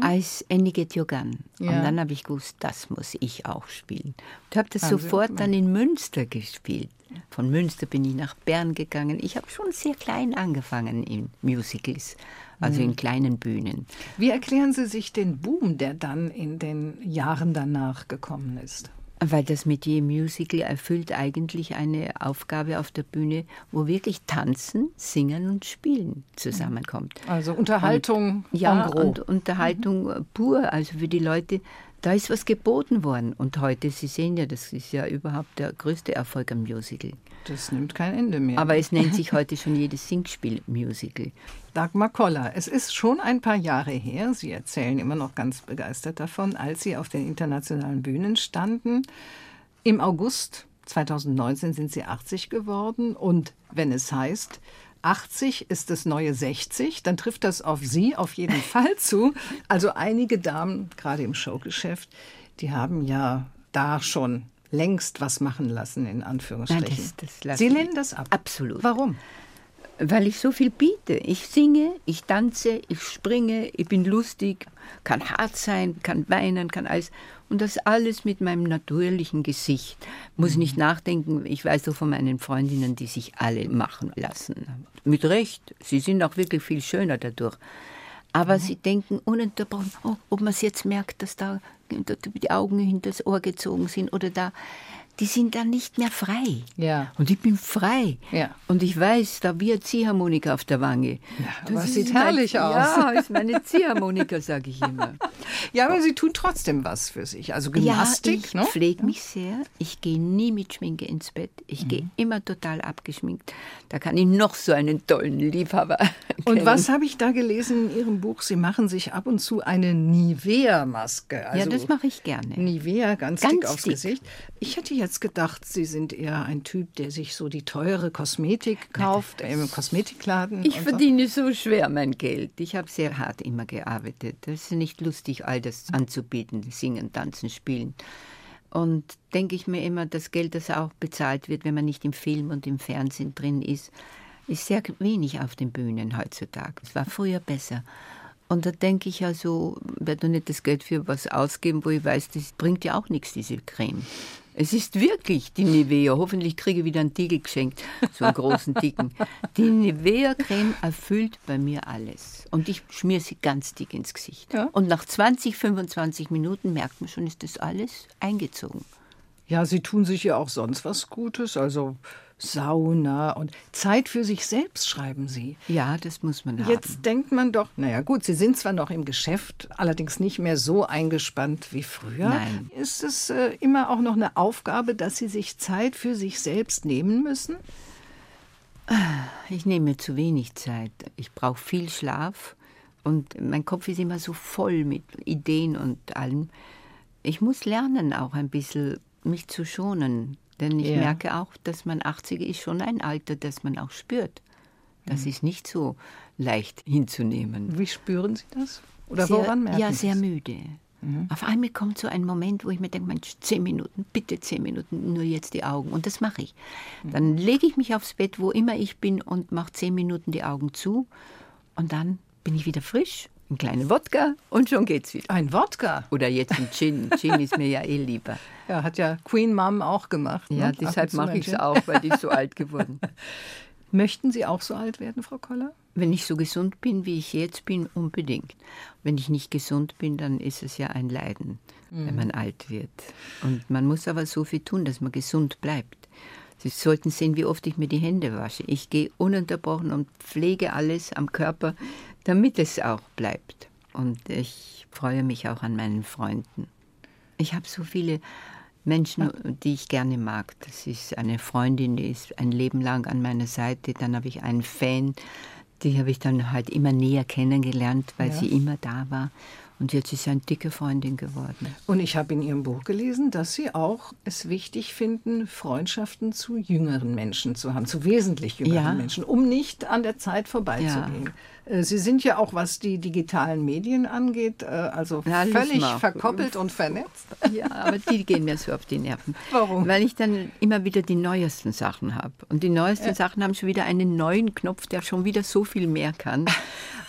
als Annie Get Your Gun. Mhm. Ja. Und dann habe ich gewusst, das muss ich auch spielen. Und habe das Haben sofort dann in Münster gespielt. Von Münster bin ich nach Bern gegangen. Ich habe schon sehr klein angefangen in Musicals, also Mhm. in kleinen Bühnen. Wie erklären Sie sich den Boom, der dann in den Jahren danach gekommen ist? Weil das Metier Musical erfüllt eigentlich eine Aufgabe auf der Bühne, wo wirklich Tanzen, Singen und Spielen zusammenkommt. Also Unterhaltung Ja, en gros. und Unterhaltung pur, also für die Leute, da ist was geboten worden. Und heute, Sie sehen ja, das ist ja überhaupt der größte Erfolg am Musical. Das nimmt kein Ende mehr. Aber es nennt sich heute schon jedes Singspiel Musical. Dagmar Koller, es ist schon ein paar Jahre her, Sie erzählen immer noch ganz begeistert davon, als Sie auf den internationalen Bühnen standen. Im August 2019 sind Sie 80 geworden und wenn es heißt, 80 ist das neue 60, dann trifft das auf Sie auf jeden [laughs] Fall zu. Also einige Damen, gerade im Showgeschäft, die haben ja da schon längst was machen lassen, in Anführungsstrichen. Nein, das, das Sie lehnen das ab? Absolut. Warum? Weil ich so viel biete. Ich singe, ich tanze, ich springe, ich bin lustig, kann hart sein, kann weinen, kann alles. Und das alles mit meinem natürlichen Gesicht. Muss nicht nachdenken. Ich weiß doch von meinen Freundinnen, die sich alle machen lassen. Mit Recht. Sie sind auch wirklich viel schöner dadurch. Aber mhm. sie denken ununterbrochen, oh, ob man es jetzt merkt, dass da die Augen hinter das Ohr gezogen sind oder da die sind dann nicht mehr frei. Ja. Und ich bin frei. Ja. Und ich weiß, da wird Ziehharmonika auf der Wange. Ja, das, sieht herrlich mein, aus. Ja, ist meine Ziehharmonika, sage ich immer. [laughs] Ja, aber Sie tun trotzdem was für sich. Also Gymnastik. Ja, ich ne? pflege mich sehr. Ich gehe nie mit Schminke ins Bett. Ich mhm. gehe immer total abgeschminkt. Da kann ich noch so einen tollen Liebhaber Und was habe ich da gelesen in Ihrem Buch? Sie machen sich ab und zu eine Nivea-Maske. Also ja, das mache ich gerne. Nivea, ganz, ganz dick aufs dick. Gesicht. Ich hätte jetzt jetzt gedacht, Sie sind eher ein Typ, der sich so die teure Kosmetik kauft Nein, im Kosmetikladen. Ich verdiene so. so schwer mein Geld. Ich habe sehr hart immer gearbeitet. Es ist nicht lustig, all das anzubieten, singen, tanzen, spielen. Und denke ich mir immer, das Geld, das auch bezahlt wird, wenn man nicht im Film und im Fernsehen drin ist, ist sehr wenig auf den Bühnen heutzutage. Es war früher besser. Und da denke ich ja so, werde doch nicht das Geld für was ausgeben, wo ich weiß, das bringt ja auch nichts, diese Creme. Es ist wirklich die Nivea. Hoffentlich kriege ich wieder einen Tiegel geschenkt, so einen großen dicken. Die Nivea-Creme erfüllt bei mir alles. Und ich schmiere sie ganz dick ins Gesicht. Ja. Und nach 20, 25 Minuten merkt man schon, ist das alles eingezogen. Ja, Sie tun sich ja auch sonst was Gutes. Also Sauna und Zeit für sich selbst, schreiben Sie. Ja, das muss man haben. Jetzt denkt man doch, naja gut, Sie sind zwar noch im Geschäft, allerdings nicht mehr so eingespannt wie früher. Nein. Ist es äh, immer auch noch eine Aufgabe, dass Sie sich Zeit für sich selbst nehmen müssen? Ich nehme mir zu wenig Zeit. Ich brauche viel Schlaf und mein Kopf ist immer so voll mit Ideen und allem. Ich muss lernen, auch ein bisschen mich zu schonen. Denn ich ja. merke auch, dass man 80 ist schon ein Alter, das man auch spürt. Das mhm. ist nicht so leicht hinzunehmen. Wie spüren Sie das? Oder sehr, woran merken Ja, sehr müde. Mhm. Auf einmal kommt so ein Moment, wo ich mir denke, Mensch, zehn Minuten, bitte zehn Minuten, nur jetzt die Augen. Und das mache ich. Mhm. Dann lege ich mich aufs Bett, wo immer ich bin, und mache zehn Minuten die Augen zu. Und dann bin ich wieder frisch einen kleinen Wodka und schon geht's wieder. Ein Wodka? Oder jetzt ein Gin. Gin ist mir ja eh lieber. Ja, hat ja Queen Mom auch gemacht. Ne? Ja, deshalb mache ich es auch, weil die ist so alt geworden. [laughs] Möchten Sie auch so alt werden, Frau Koller? Wenn ich so gesund bin, wie ich jetzt bin, unbedingt. Wenn ich nicht gesund bin, dann ist es ja ein Leiden, mhm. wenn man alt wird. Und man muss aber so viel tun, dass man gesund bleibt. Sie sollten sehen, wie oft ich mir die Hände wasche. Ich gehe ununterbrochen und pflege alles am Körper, damit es auch bleibt. Und ich freue mich auch an meinen Freunden. Ich habe so viele Menschen, die ich gerne mag. Das ist eine Freundin, die ist ein Leben lang an meiner Seite. Dann habe ich einen Fan, die habe ich dann halt immer näher kennengelernt, weil ja. sie immer da war. Und jetzt ist sie eine dicke Freundin geworden. Und ich habe in Ihrem Buch gelesen, dass Sie auch es wichtig finden, Freundschaften zu jüngeren Menschen zu haben, zu wesentlich jüngeren ja. Menschen, um nicht an der Zeit vorbeizugehen. Ja. Äh, Sie sind ja auch, was die digitalen Medien angeht, äh, also ja, völlig verkoppelt und vernetzt. Ja, aber die gehen mir so auf die Nerven. Warum? Weil ich dann immer wieder die neuesten Sachen habe. Und die neuesten ja. Sachen haben schon wieder einen neuen Knopf, der schon wieder so viel mehr kann.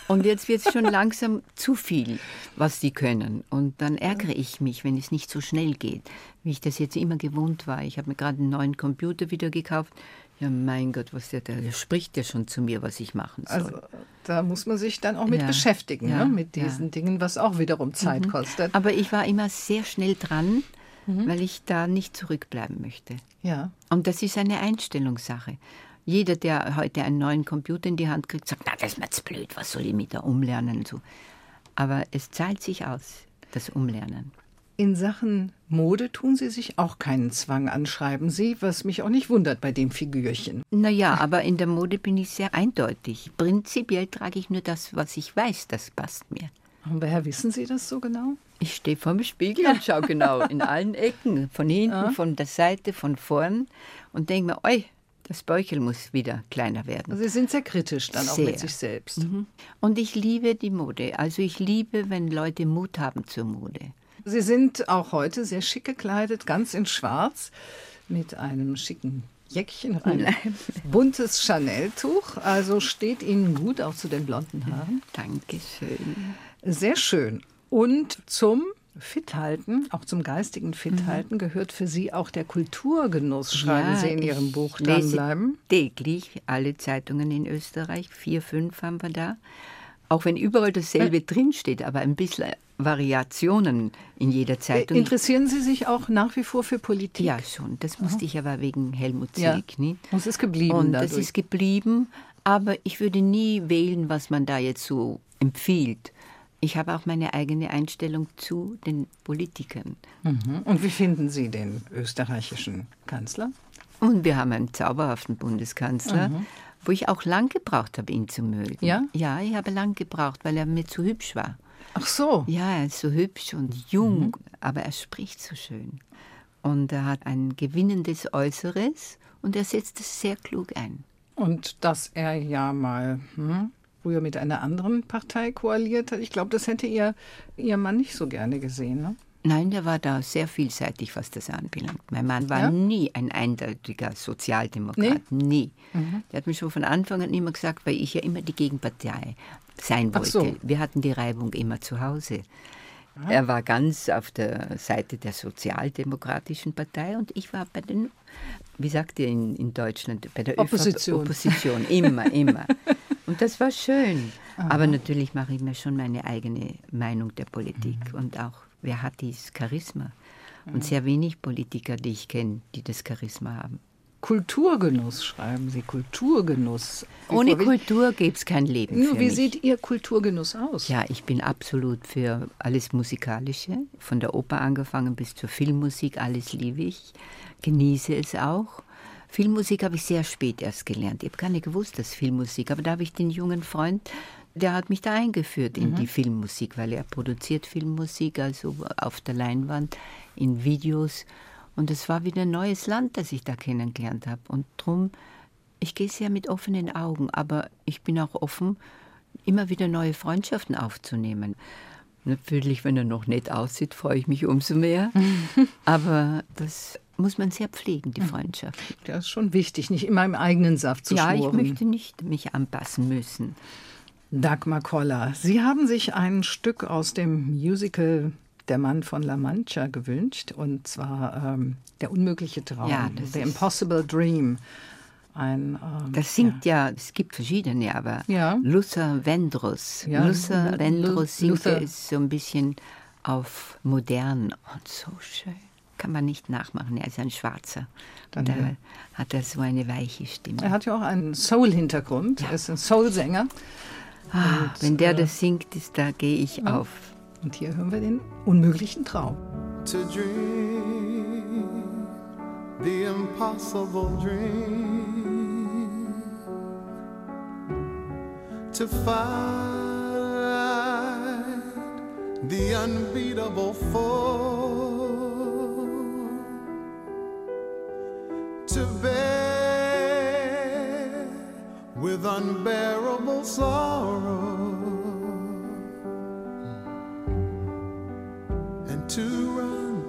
Und jetzt wird es schon [laughs] langsam zu viel, was die können. Und dann ärgere ich mich, wenn es nicht so schnell geht, wie ich das jetzt immer gewohnt war. Ich habe mir gerade einen neuen Computer wieder gekauft. Ja, mein Gott, was der, der spricht ja schon zu mir, was ich machen soll. Also, da muss man sich dann auch mit ja, beschäftigen, ja, ne? mit diesen ja. Dingen, was auch wiederum Zeit mhm. kostet. Aber ich war immer sehr schnell dran, mhm. weil ich da nicht zurückbleiben möchte. Ja. Und das ist eine Einstellungssache. Jeder, der heute einen neuen Computer in die Hand kriegt, sagt, na, das ist mir jetzt blöd, was soll ich mit da umlernen und so. Aber es zahlt sich aus, das Umlernen. In Sachen Mode tun Sie sich auch keinen Zwang anschreiben Sie, was mich auch nicht wundert bei dem Figürchen. Naja, aber in der Mode bin ich sehr eindeutig. Prinzipiell trage ich nur das, was ich weiß, das passt mir. Und woher wissen Sie das so genau? Ich stehe vor dem Spiegel und schaue genau [laughs] in allen Ecken, von hinten, ja. von der Seite, von vorn und denke mir, oi, das Bäuchel muss wieder kleiner werden. Also Sie sind sehr kritisch dann sehr. auch mit sich selbst. Mhm. Und ich liebe die Mode. Also ich liebe, wenn Leute Mut haben zur Mode. Sie sind auch heute sehr schick gekleidet, ganz in Schwarz, mit einem schicken Jäckchen, ein buntes Chanel-Tuch. Also steht Ihnen gut, auch zu den blonden Haaren. Dankeschön. Sehr schön. Und zum Fithalten, auch zum geistigen Fithalten, mhm. gehört für Sie auch der Kulturgenuss, schreiben ja, Sie in Ihrem Buch dranbleiben. Täglich alle Zeitungen in Österreich, vier, fünf haben wir da. Auch wenn überall dasselbe äh. drinsteht, aber ein bisschen Variationen in jeder Zeitung. Interessieren Sie sich auch nach wie vor für Politik? Ja, schon. Das musste Aha. ich aber wegen Helmut Sieg. Ja. Und es ist geblieben. Und dadurch. das ist geblieben, aber ich würde nie wählen, was man da jetzt so empfiehlt. Ich habe auch meine eigene Einstellung zu den Politikern. Mhm. Und wie finden Sie den österreichischen Kanzler? Und wir haben einen zauberhaften Bundeskanzler, mhm. Wo ich auch lang gebraucht habe, ihn zu mögen. Ja? Ja, ich habe lang gebraucht, weil er mir zu hübsch war. Ach so. Ja, er ist so hübsch und jung, mhm. aber er spricht so schön. Und er hat ein gewinnendes Äußeres und er setzt es sehr klug ein. Und dass er ja mal hm, früher mit einer anderen Partei koaliert hat. Ich glaube, das hätte ihr, ihr Mann nicht so gerne gesehen. Ne? Nein, der war da sehr vielseitig, was das anbelangt. Mein Mann war ja? nie ein eindeutiger Sozialdemokrat, nee? nie. Mhm. Der hat mir schon von Anfang an immer gesagt, weil ich ja immer die Gegenpartei sein wollte. So. Wir hatten die Reibung immer zu Hause. Ah. Er war ganz auf der Seite der Sozialdemokratischen Partei und ich war bei den, wie sagt ihr in, in Deutschland, bei der Opposition. ÖVP, Opposition, immer, immer. [laughs] Und das war schön. Aha. Aber natürlich mache ich mir schon meine eigene Meinung der Politik mhm. und auch, wer hat dieses Charisma? Und mhm. sehr wenig Politiker, die ich kenne, die das Charisma haben. Kulturgenuss, schreiben Sie, Kulturgenuss. Ohne Kultur gäbe es kein Leben. Nur, wie mich. sieht Ihr Kulturgenuss aus? Ja, ich bin absolut für alles Musikalische, von der Oper angefangen bis zur Filmmusik, alles liebe ich, genieße es auch. Filmmusik habe ich sehr spät erst gelernt. Ich habe gar nicht gewusst, dass Filmmusik, aber da habe ich den jungen Freund, der hat mich da eingeführt in mhm. die Filmmusik, weil er produziert Filmmusik, also auf der Leinwand, in Videos. Und es war wieder ein neues Land, das ich da kennengelernt habe. Und darum, ich gehe sehr mit offenen Augen, aber ich bin auch offen, immer wieder neue Freundschaften aufzunehmen. Natürlich, wenn er noch nett aussieht, freue ich mich umso mehr. [laughs] aber das muss man sehr pflegen, die hm. Freundschaft. Das ist schon wichtig, nicht immer im eigenen Saft zu ja. Ja, ich möchte nicht mich anpassen müssen. Dagmar Koller, Sie haben sich ein Stück aus dem Musical Der Mann von La Mancha gewünscht, und zwar ähm, Der unmögliche Traum, ja, The Impossible Dream. Ein, ähm, das singt ja. ja. es gibt verschiedene, aber ja. Luther Vendros. Ja, Luther Vendros singt ist so ein bisschen auf modern und so schön kann man nicht nachmachen. Er ist ein Schwarzer. Dann da ja. hat er so eine weiche Stimme. Er hat ja auch einen Soul-Hintergrund. Er ist ein Soul-Sänger. Ah, wenn der äh, das singt, ist, da gehe ich ja. auf. Und hier hören wir den unmöglichen Traum. To dream the impossible dream To find the unbeatable force to bear with unbearable sorrow. And to run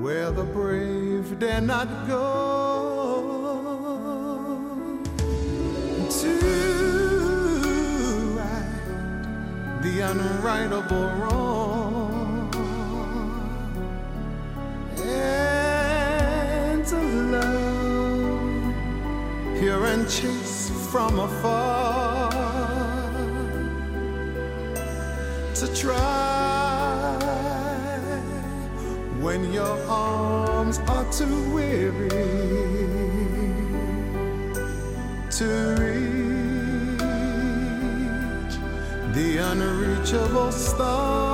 where the brave dare not go. To right the unrightable wrong chase from afar to try when your arms are too weary to reach the unreachable star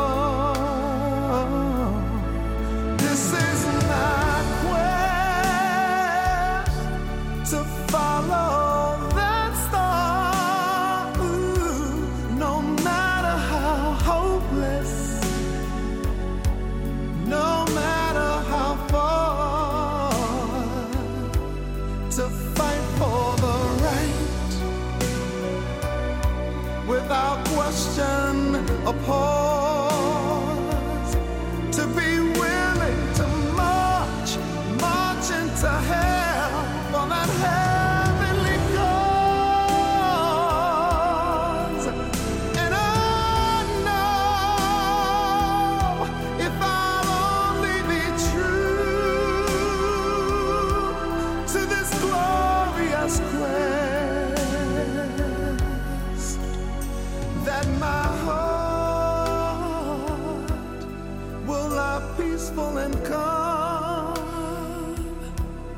ah paul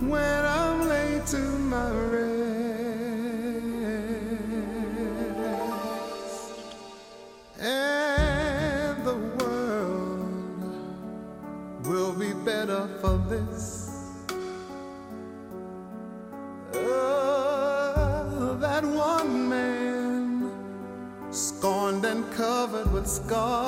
when I'm laid to my rest. And the world will be better for this. Oh, that one man scorned and covered with scars,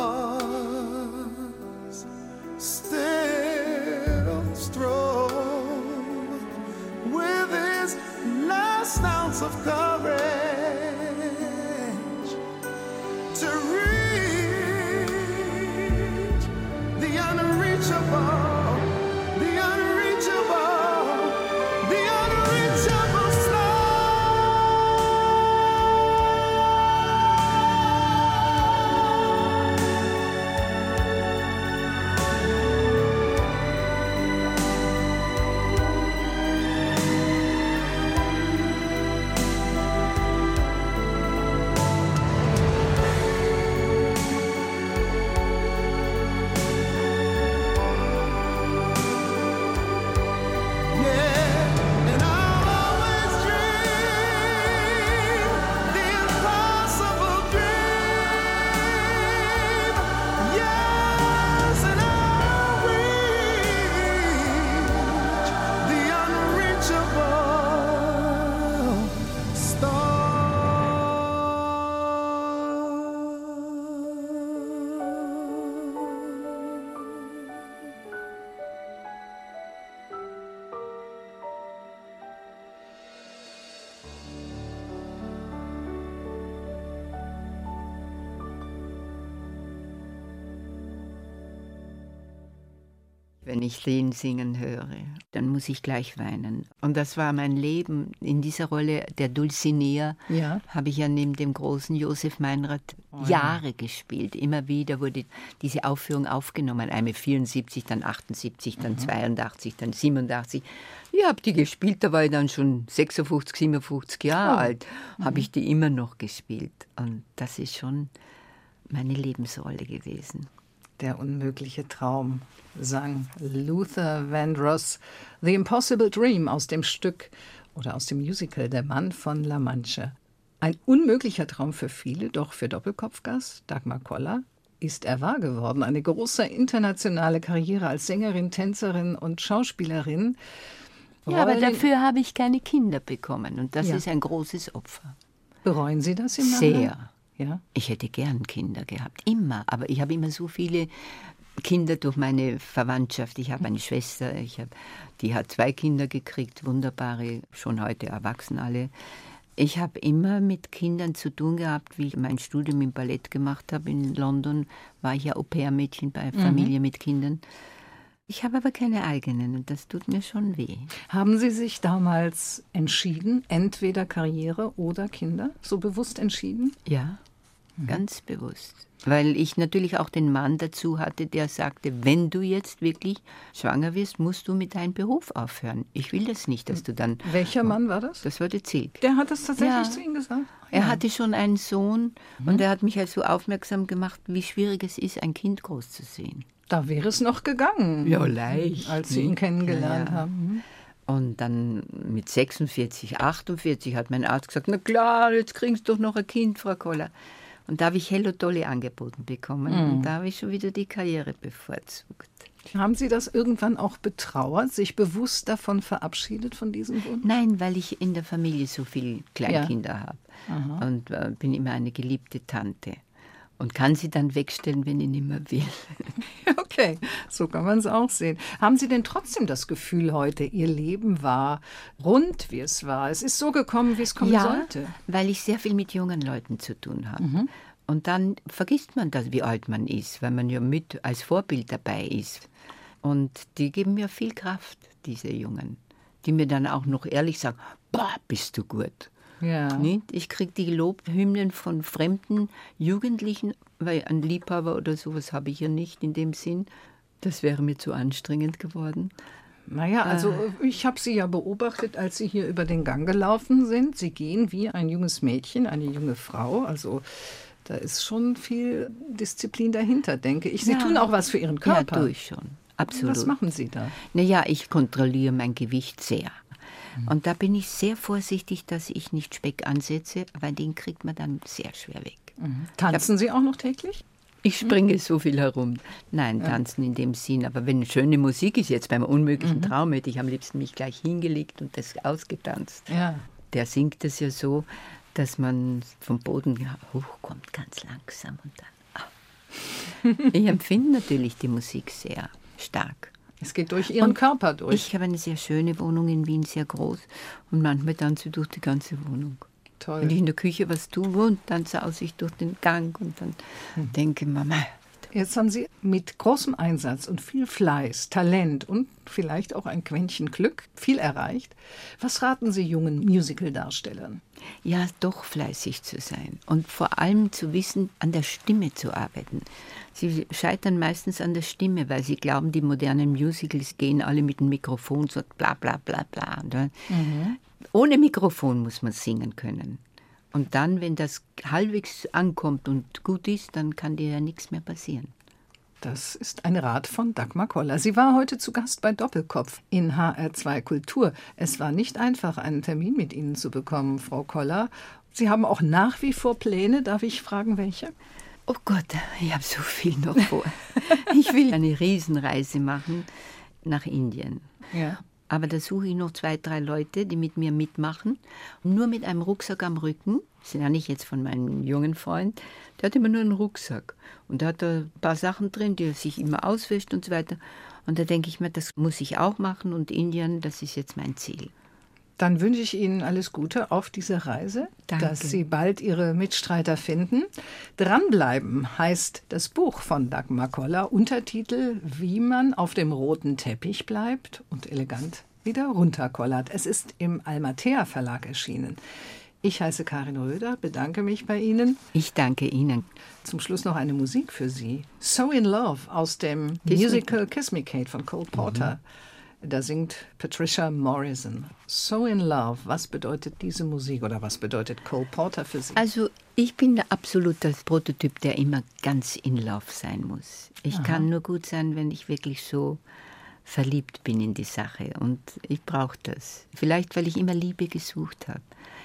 Wenn ich den singen höre, dann muss ich gleich weinen. Und das war mein Leben. In dieser Rolle der Dulcinea Ja. habe ich ja neben dem großen Josef Meinrad Jahre gespielt. Immer wieder wurde diese Aufführung aufgenommen. Einmal 74, dann 78, dann 82, dann 87. Ich habe die gespielt, da war ich dann schon 56, 57 Jahre alt. Habe ich die immer noch gespielt. Und das ist schon meine Lebensrolle gewesen. Der unmögliche Traum, sang Luther Vandross The Impossible Dream aus dem Stück oder aus dem Musical Der Mann von La Mancha. Ein unmöglicher Traum für viele, doch für Doppelkopfgast Dagmar Koller ist er wahr geworden. Eine große internationale Karriere als Sängerin, Tänzerin und Schauspielerin. Ja, aber dafür habe ich keine Kinder bekommen und das Ja. ist ein großes Opfer. Bereuen Sie das im Nachhinein? Ja. Ich hätte gern Kinder gehabt, immer. Aber ich habe immer so viele Kinder durch meine Verwandtschaft. Ich habe eine Schwester, ich habe, die hat zwei Kinder gekriegt, wunderbare, schon heute erwachsen alle. Ich habe immer mit Kindern zu tun gehabt, wie ich mein Studium im Ballett gemacht habe in London, war ich ja Au-pair-Mädchen bei Familie mit Kindern. Ich habe aber keine eigenen und das tut mir schon weh. Haben Sie sich damals entschieden, entweder Karriere oder Kinder? So bewusst entschieden? Ja, ganz bewusst. Weil ich natürlich auch den Mann dazu hatte, der sagte, wenn du jetzt wirklich schwanger wirst, musst du mit deinem Beruf aufhören. Ich will das nicht, dass du dann... Welcher Mann war das? Das war der Zieg. Der hat das tatsächlich Ja. zu Ihnen gesagt? Er hatte schon einen Sohn und er hat mich also aufmerksam gemacht, wie schwierig es ist, ein Kind großzuziehen. Da wäre es noch gegangen. Ja, leicht, Als Sie ihn ne? kennengelernt Ja, ja. haben. Und dann mit 46, 48 hat mein Arzt gesagt, na klar, jetzt kriegst du doch noch ein Kind, Frau Koller. Und da habe ich Hello Dolly angeboten bekommen. Mhm. Und da habe ich schon wieder die Karriere bevorzugt. Haben Sie das irgendwann auch betrauert, sich bewusst davon verabschiedet von diesem Wunsch? Nein, weil ich in der Familie so viele Kleinkinder habe und äh, bin immer eine geliebte Tante und kann sie dann wegstellen, wenn ich nicht mehr will. [laughs] Okay, so kann man es auch sehen. Haben Sie denn trotzdem das Gefühl heute, Ihr Leben war rund, wie es war? Es ist so gekommen, wie es kommen sollte. weil ich sehr viel mit jungen Leuten zu tun habe. Und dann vergisst man das, wie alt man ist, weil man ja mit als Vorbild dabei ist. Und die geben mir viel Kraft, diese Jungen, die mir dann auch noch ehrlich sagen, boah, bist du gut. Ja. Nicht? Ich kriege die Lobhymnen von fremden Jugendlichen, weil ein Liebhaber oder sowas habe ich ja nicht in dem Sinn. Das wäre mir zu anstrengend geworden. Naja, also ich habe Sie ja beobachtet, als Sie hier über den Gang gelaufen sind. Sie gehen wie ein junges Mädchen, eine junge Frau. Also da ist schon viel Disziplin dahinter, denke ich. Sie Ja. tun auch was für Ihren Ja, Körper. tue ich schon. Absolut. Was machen Sie da? Naja, ich kontrolliere mein Gewicht sehr. Und da bin ich sehr vorsichtig, dass ich nicht Speck ansetze, weil den kriegt man dann sehr schwer weg. Tanzen Sie auch noch täglich? Ich springe so viel herum. Nein, tanzen in dem Sinn. Aber wenn schöne Musik ist, jetzt beim unmöglichen Traum, hätte ich am liebsten mich gleich hingelegt und das ausgetanzt. Ja. Der singt es ja so, dass man vom Boden hochkommt, ganz langsam und dann. Ah. [laughs] Ich empfinde natürlich die Musik sehr stark. Es geht durch Ihren Und Körper durch. Ich habe eine sehr schöne Wohnung in Wien, sehr groß. Und manchmal tanze ich durch die ganze Wohnung. Toll. Wenn ich in der Küche was tue und dann sause ich durch den Gang und dann Hm. denke ich, Mama, Jetzt haben Sie mit großem Einsatz und viel Fleiß, Talent und vielleicht auch ein Quäntchen Glück viel erreicht. Was raten Sie jungen Musical-Darstellern? ja, doch fleißig zu sein und vor allem zu wissen, an der Stimme zu arbeiten. Sie scheitern meistens an der Stimme, weil sie glauben, die modernen Musicals gehen alle mit dem Mikrofon so bla bla bla bla. ne? Ohne Mikrofon muss man singen können. Und dann, wenn das halbwegs ankommt und gut ist, dann kann dir ja nichts mehr passieren. Das ist ein Rat von Dagmar Koller. Sie war heute zu Gast bei Doppelkopf in HR2 Kultur. Es war nicht einfach, einen Termin mit Ihnen zu bekommen, Frau Koller. Sie haben auch nach wie vor Pläne. Darf ich fragen, welche? Oh Gott, ich habe so viel noch vor. [laughs] Ich will eine Riesenreise machen nach Indien. Ja. Aber da suche ich noch zwei, drei Leute, die mit mir mitmachen. Nur mit einem Rucksack am Rücken. Das ja nicht jetzt von meinem jungen Freund. Der hat immer nur einen Rucksack. Und da hat er ein paar Sachen drin, die er sich immer auswischt und so weiter. Und da denke ich mir, das muss ich auch machen. Und Indien, das ist jetzt mein Ziel. Dann wünsche ich Ihnen alles Gute auf dieser Reise, Danke. dass Sie bald Ihre Mitstreiter finden. Dranbleiben heißt das Buch von Dagmar Koller, Untertitel Wie man auf dem roten Teppich bleibt und elegant wieder runterkollert. Es ist im Almatea Verlag erschienen. Ich heiße Karin Röder, bedanke mich bei Ihnen. Ich danke Ihnen. Zum Schluss noch eine Musik für Sie. So in Love aus dem Kiss Musical Kiss Me Kate von Cole Porter. Da singt Patricia Morrison. So in Love. Was bedeutet diese Musik oder was bedeutet Cole Porter für Sie? Also ich bin absolut das Prototyp, der immer ganz in Love sein muss. Ich kann nur gut sein, wenn ich wirklich so verliebt bin in die Sache. Und ich brauche das. Vielleicht, weil ich immer Liebe gesucht habe.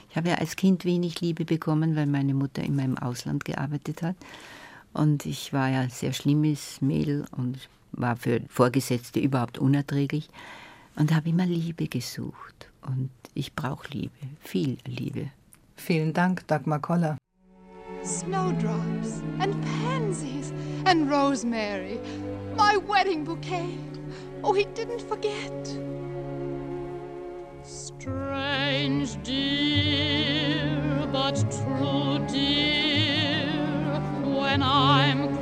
Ich habe ja als Kind wenig Liebe bekommen, weil meine Mutter immer im Ausland gearbeitet hat. Und ich war ja ein sehr schlimmes Mädel und war für Vorgesetzte überhaupt unerträglich. Und habe immer Liebe gesucht. Und ich brauche Liebe, viel Liebe. Vielen Dank, Dagmar Koller. Snowdrops and pansies and rosemary. My wedding bouquet. Oh, he didn't forget. Strange, dear, but true, dear, when I'm